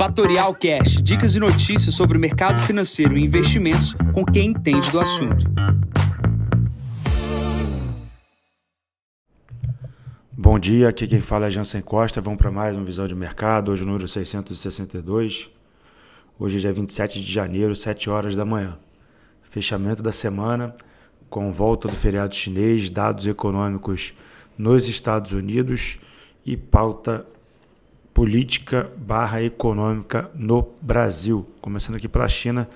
Fatorial Cash, dicas e notícias sobre o mercado financeiro e investimentos com quem entende do assunto. Bom dia, aqui quem fala é Jansen Costa. Vamos para mais um Visão de Mercado, hoje número 662. Hoje é dia 27 de janeiro, 7 horas da manhã. Fechamento da semana, com volta do feriado chinês, dados econômicos nos Estados Unidos e pauta política barra econômica no Brasil. Começando aqui pela China,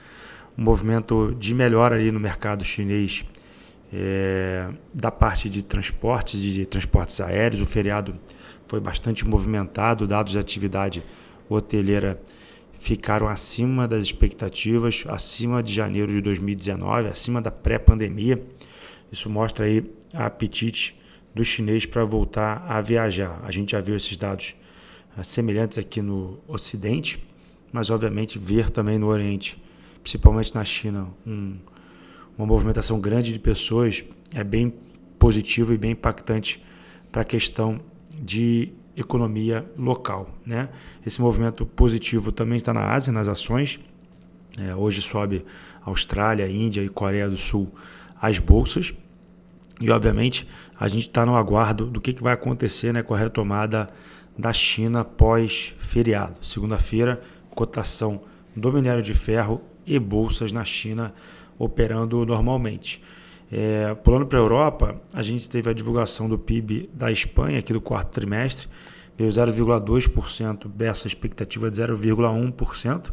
um movimento de melhora ali no mercado chinês é, da parte de transportes, de transportes aéreos. O feriado foi bastante movimentado, dados de atividade hoteleira ficaram acima das expectativas, acima de janeiro de 2019, acima da pré-pandemia. Isso mostra aí apetite do chinês para voltar a viajar. A gente já viu esses dados semelhantes aqui no Ocidente, mas obviamente ver também no Oriente, principalmente na China, um, uma movimentação grande de pessoas é bem positivo e bem impactante para a questão de economia local. Né? Esse movimento positivo também está na Ásia, nas ações. É, hoje sobe Austrália, Índia e Coreia do Sul as bolsas. E, obviamente, a gente está no aguardo do que, que vai acontecer né, com a retomada da China pós-feriado. Segunda-feira, cotação do minério de ferro e bolsas na China operando normalmente. É, pulando para a Europa, a gente teve a divulgação do PIB da Espanha aqui do quarto trimestre, veio 0,2% dessa expectativa de 0,1%,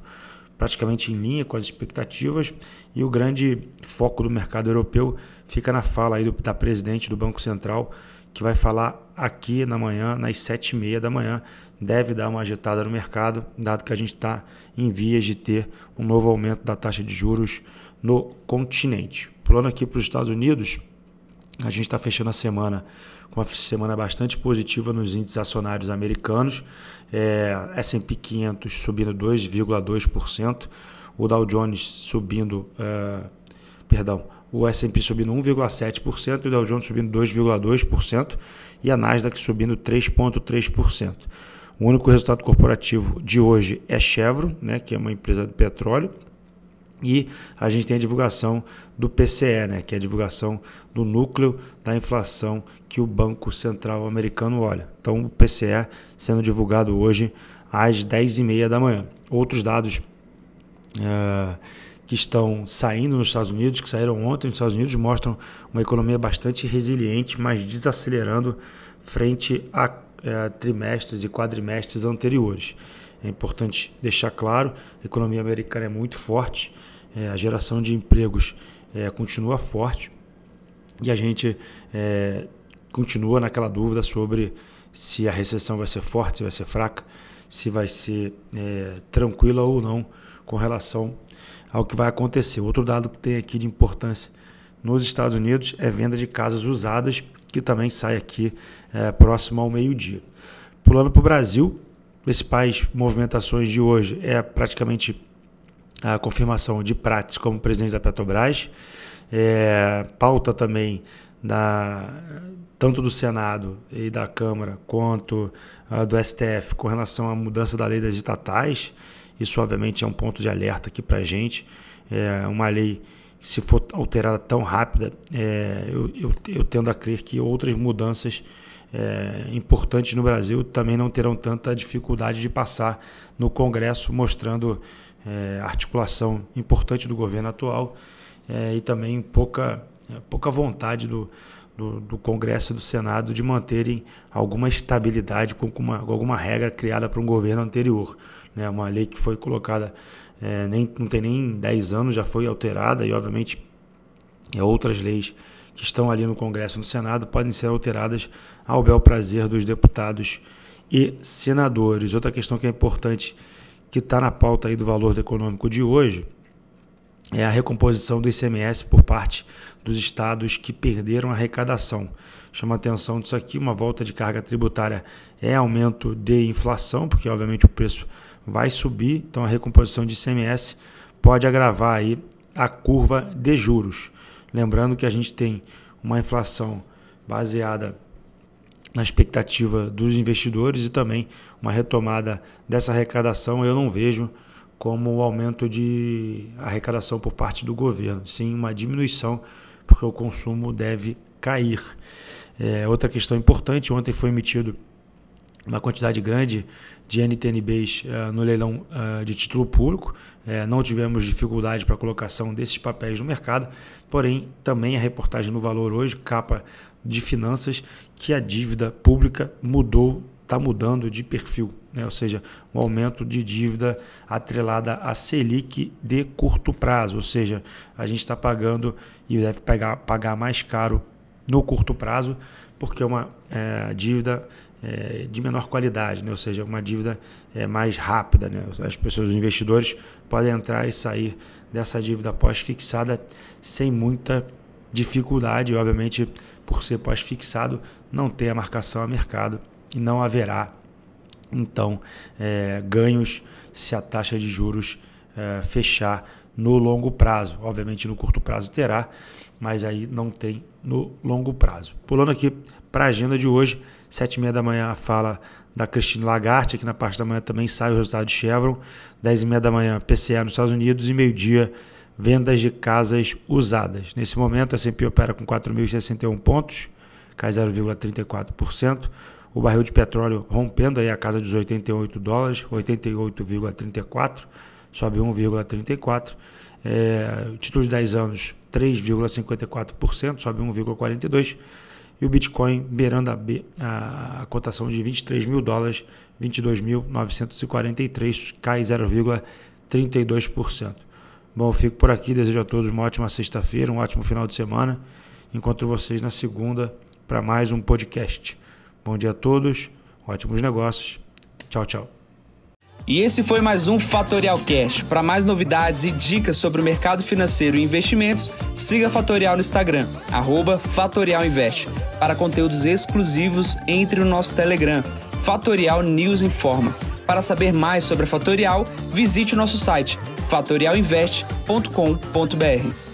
praticamente em linha com as expectativas, e o grande foco do mercado europeu fica na fala aí do, da presidente do Banco Central, que vai falar aqui na manhã, nas sete e meia da manhã, deve dar uma agitada no mercado, dado que a gente está em vias de ter um novo aumento da taxa de juros no continente. Pulando aqui para os Estados Unidos, a gente está fechando a semana com uma semana bastante positiva nos índices acionários americanos. É, S&P 500 subindo 2,2%, o Dow Jones subindo, é, perdão, o S&P subindo 1,7%, o Dow Jones subindo 2,2% e a Nasdaq subindo 3,3%. O único resultado corporativo de hoje é Chevron, né, que é uma empresa de petróleo, e a gente tem a divulgação do PCE, né, que é a divulgação do núcleo da inflação que o Banco Central americano olha. Então, o PCE sendo divulgado hoje às 10h30 da manhã. Outros dados uh, que estão saindo nos Estados Unidos, que saíram ontem nos Estados Unidos, mostram uma economia bastante resiliente, mas desacelerando frente a uh, trimestres e quadrimestres anteriores. É importante deixar claro, a economia americana é muito forte, é, a geração de empregos é, continua forte e a gente é, continua naquela dúvida sobre se a recessão vai ser forte, se vai ser fraca, se vai ser é, tranquila ou não com relação ao que vai acontecer. Outro dado que tem aqui de importância nos Estados Unidos é venda de casas usadas, que também sai aqui é, próximo ao meio-dia. Pulando para o Brasil, principais movimentações de hoje é praticamente a confirmação de Prates como presidente da Petrobras, é, pauta também da, tanto do Senado e da Câmara quanto uh, do STF com relação à mudança da lei das estatais. Isso, obviamente, é um ponto de alerta aqui para a gente. É uma lei, se for alterada tão rápida, é, eu, eu, eu, tendo a crer que outras mudanças é, importantes no Brasil também não terão tanta dificuldade de passar no Congresso, mostrando é, articulação importante do governo atual é, e também pouca, pouca vontade do, do, do, Congresso e do Senado de manterem alguma estabilidade com, uma, com alguma regra criada para um governo anterior. Né? Uma lei que foi colocada, é, nem, não tem nem 10 anos, já foi alterada e, obviamente, é, outras leis que estão ali no Congresso e no Senado podem ser alteradas ao bel prazer dos deputados e senadores. Outra questão que é importante que está na pauta aí do valor econômico de hoje é a recomposição do ICMS por parte dos estados que perderam arrecadação. Chama atenção disso aqui, uma volta de carga tributária é aumento de inflação, porque obviamente o preço vai subir, então a recomposição de ICMS pode agravar aí a curva de juros. Lembrando que a gente tem uma inflação baseada na expectativa dos investidores e também uma retomada dessa arrecadação eu não vejo como o aumento de arrecadação por parte do governo, sim uma diminuição, porque o consumo deve cair. É, outra questão importante, ontem foi emitido uma quantidade grande de NTNBs uh, no leilão uh, de título público. Uh, não tivemos dificuldade para a colocação desses papéis no mercado, porém, também a reportagem no Valor hoje, capa de finanças, que a dívida pública mudou, está mudando de perfil, né? ou seja, um aumento de dívida atrelada a Selic de curto prazo, ou seja, a gente está pagando e deve pagar, pagar mais caro no curto prazo, porque é uma é, dívida é, de menor qualidade, né? ou seja, uma dívida é, mais rápida. Né? As pessoas, os investidores, podem entrar e sair dessa dívida pós-fixada sem muita dificuldade, obviamente, por ser pós-fixado, não ter a marcação a mercado e não haverá, então, é, ganhos se a taxa de juros é, fechar no longo prazo. Obviamente, no curto prazo terá, mas aí não tem no longo prazo. Pulando aqui para a agenda de hoje, Sete e meia da manhã a fala da Christine Lagarde, aqui na parte da manhã também sai o resultado de Chevron. Dez e meia da manhã, PCE nos Estados Unidos. E meio-dia, vendas de casas usadas. Nesse momento, a S&P opera com 4.061 pontos, cai 0,34%. O barril de petróleo rompendo aí a casa dos 88 dólares, 88,34, sobe 1,34. É, título de 10 anos, 3,54%, sobe 1,42% e o Bitcoin beirando a, a, a cotação de 23 mil dólares, 22.943, cai 0,32%. Bom, eu fico por aqui, desejo a todos uma ótima sexta-feira, um ótimo final de semana. Encontro vocês na segunda para mais um podcast. Bom dia a todos, ótimos negócios. Tchau, tchau. E esse foi mais um Fatorial Cash. Para mais novidades e dicas sobre o mercado financeiro e investimentos, siga Fatorial no Instagram, @fatorialinvest. Para conteúdos exclusivos, entre no nosso Telegram, Fatorial News Informa. Para saber mais sobre a Fatorial, visite o nosso site fatorialinvest.com.br.